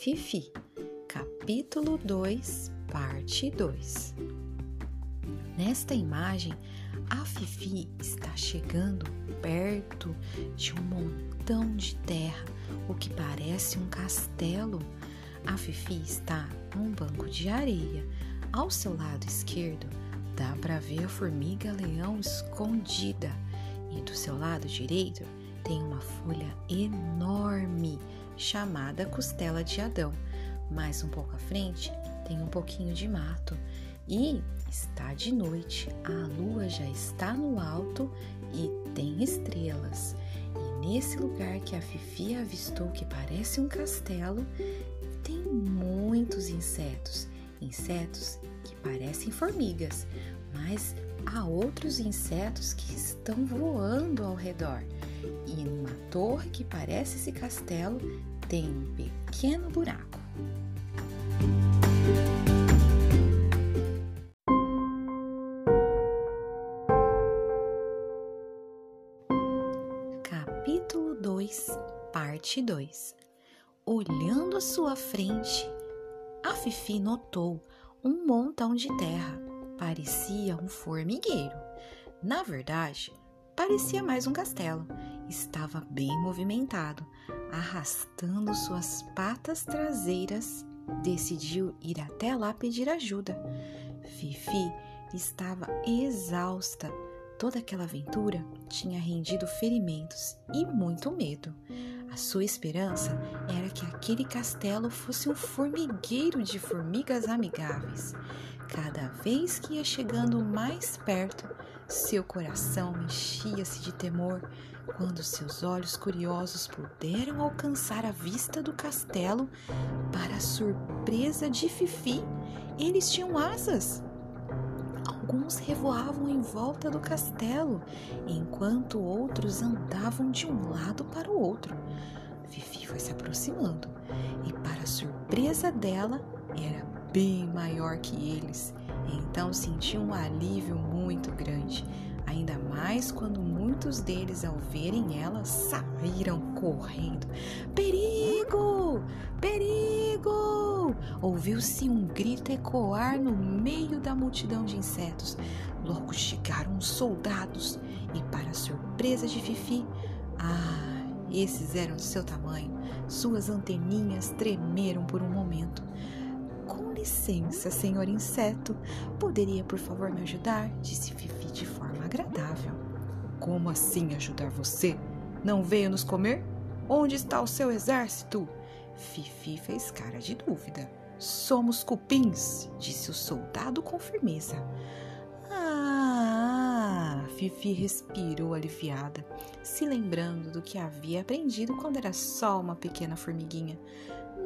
Fifi, capítulo 2, parte 2. Nesta imagem, a Fifi está chegando perto de um montão de terra, o que parece um castelo. A Fifi está num banco de areia. Ao seu lado esquerdo, dá para ver a formiga-leão escondida, e do seu lado direito tem uma folha enorme chamada costela de Adão. Mais um pouco à frente tem um pouquinho de mato e está de noite. A lua já está no alto e tem estrelas. E nesse lugar que a Fifi avistou que parece um castelo, tem muitos insetos. Insetos que parecem formigas, mas há outros insetos que estão voando ao redor. E numa torre que parece esse castelo tem um pequeno buraco. Capítulo 2, Parte 2 Olhando à sua frente, a Fifi notou um montão de terra. Parecia um formigueiro. Na verdade, parecia mais um castelo. Estava bem movimentado, arrastando suas patas traseiras, decidiu ir até lá pedir ajuda. Fifi estava exausta. Toda aquela aventura tinha rendido ferimentos e muito medo. A sua esperança era que aquele castelo fosse um formigueiro de formigas amigáveis. Cada vez que ia chegando mais perto, seu coração enchia-se de temor quando seus olhos curiosos puderam alcançar a vista do castelo, para a surpresa de Fifi, eles tinham asas. Alguns revoavam em volta do castelo, enquanto outros andavam de um lado para o outro. Fifi foi se aproximando e, para a surpresa dela, era bem maior que eles. Então sentiu um alívio muito grande ainda mais quando muitos deles, ao verem ela, saíram correndo. Perigo! Perigo! Ouviu-se um grito ecoar no meio da multidão de insetos. Logo chegaram os soldados e, para surpresa de Fifi, ah, esses eram do seu tamanho. Suas anteninhas tremeram por um momento. Com licença, senhor inseto, poderia por favor me ajudar? disse Fifi de forma agradável. Como assim ajudar você? Não veio nos comer? Onde está o seu exército? Fifi fez cara de dúvida. Somos cupins, disse o soldado com firmeza. Ah! Fifi respirou aliviada, se lembrando do que havia aprendido quando era só uma pequena formiguinha.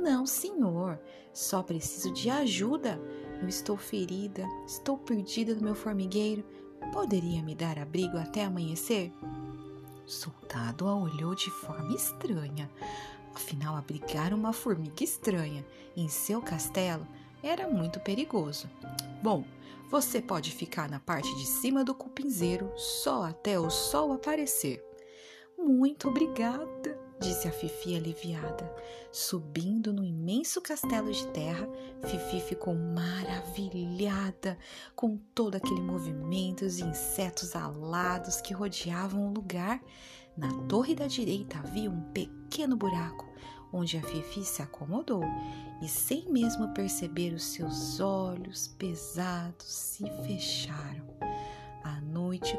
Não, senhor, só preciso de ajuda. Eu estou ferida, estou perdida no meu formigueiro. Poderia me dar abrigo até amanhecer? O soldado a olhou de forma estranha. Afinal, abrigar uma formiga estranha em seu castelo era muito perigoso. Bom, você pode ficar na parte de cima do cupinzeiro só até o sol aparecer. Muito obrigada, disse a Fifi aliviada. Subindo no imenso castelo de terra, Fifi ficou maravilhada com todo aquele movimento, os insetos alados que rodeavam o lugar. Na torre da direita havia um pequeno buraco onde a Fifi se acomodou e, sem mesmo perceber, os seus olhos pesados se fecharam. A noite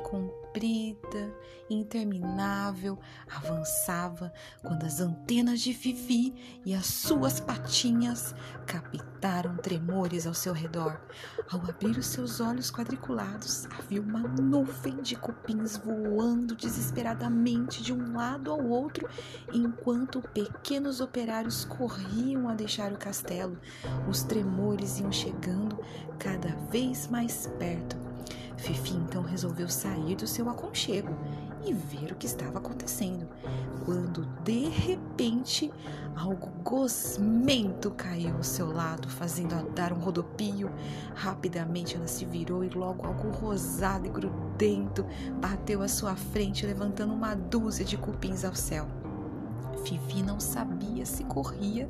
comprida, interminável, avançava quando as antenas de Fifi e as suas patinhas captaram tremores ao seu redor. Ao abrir os seus olhos quadriculados, havia uma nuvem de cupins voando desesperadamente de um lado ao outro, enquanto pequenos operários corriam a deixar o castelo. Os tremores iam chegando cada vez mais perto Fifi então resolveu sair do seu aconchego e ver o que estava acontecendo, quando de repente algo gosmento caiu ao seu lado, fazendo-a dar um rodopio. Rapidamente ela se virou e logo algo rosado e grudento bateu à sua frente, levantando uma dúzia de cupins ao céu. Fifi não sabia se corria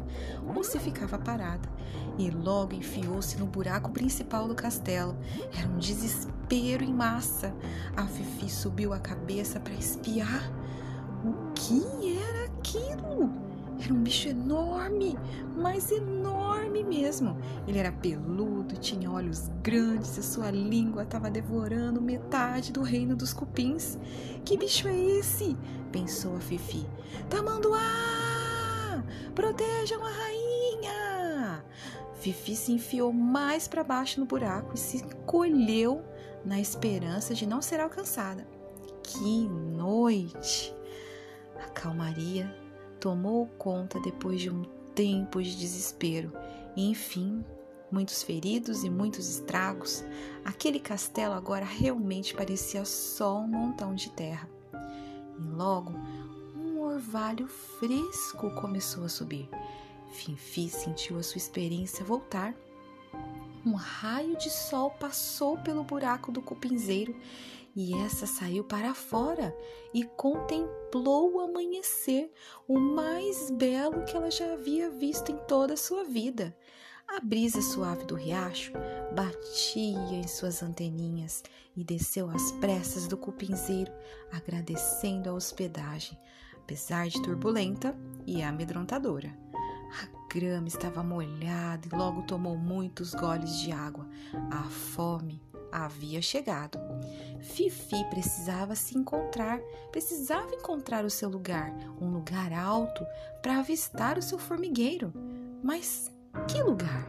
ou se ficava parada e logo enfiou-se no buraco principal do castelo. Era um desespero em massa. A Fifi subiu a cabeça para espiar. O que era aquilo? Era um bicho enorme, mas enorme mesmo. Ele era peludo, tinha olhos grandes e sua língua estava devorando metade do reino dos cupins. Que bicho é esse? pensou a Fifi. Tamanduá! Protejam a rainha! Fifi se enfiou mais para baixo no buraco e se encolheu na esperança de não ser alcançada. Que noite! A calmaria tomou conta depois de um tempo de desespero. E, enfim, muitos feridos e muitos estragos, aquele castelo agora realmente parecia só um montão de terra. E logo, um orvalho fresco começou a subir. Finfi sentiu a sua experiência voltar. Um raio de sol passou pelo buraco do cupinzeiro e essa saiu para fora e contemplou o amanhecer, o mais belo que ela já havia visto em toda a sua vida. A brisa suave do riacho batia em suas anteninhas e desceu às pressas do cupinzeiro, agradecendo a hospedagem, apesar de turbulenta e amedrontadora. A grama estava molhada e logo tomou muitos goles de água. A fome havia chegado. Fifi precisava se encontrar, precisava encontrar o seu lugar, um lugar alto para avistar o seu formigueiro. Mas que lugar?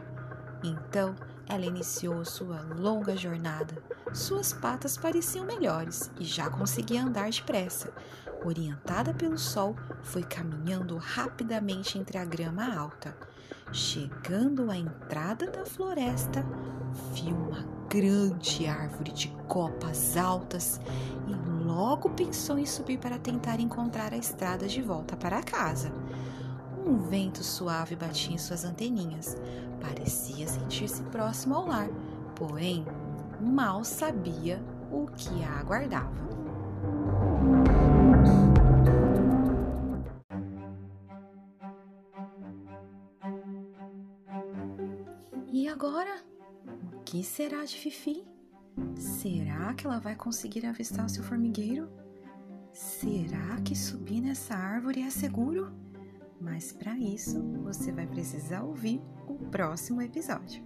Então ela iniciou sua longa jornada. Suas patas pareciam melhores e já conseguia andar depressa. Orientada pelo sol, foi caminhando rapidamente entre a grama alta. Chegando à entrada da floresta, viu uma grande árvore de copas altas e logo pensou em subir para tentar encontrar a estrada de volta para casa. Um vento suave batia em suas anteninhas. Parecia sentir-se próximo ao lar, porém mal sabia o que a aguardava. E agora? Que será de Fifi? Será que ela vai conseguir avistar o seu formigueiro? Será que subir nessa árvore é seguro? Mas para isso, você vai precisar ouvir o próximo episódio.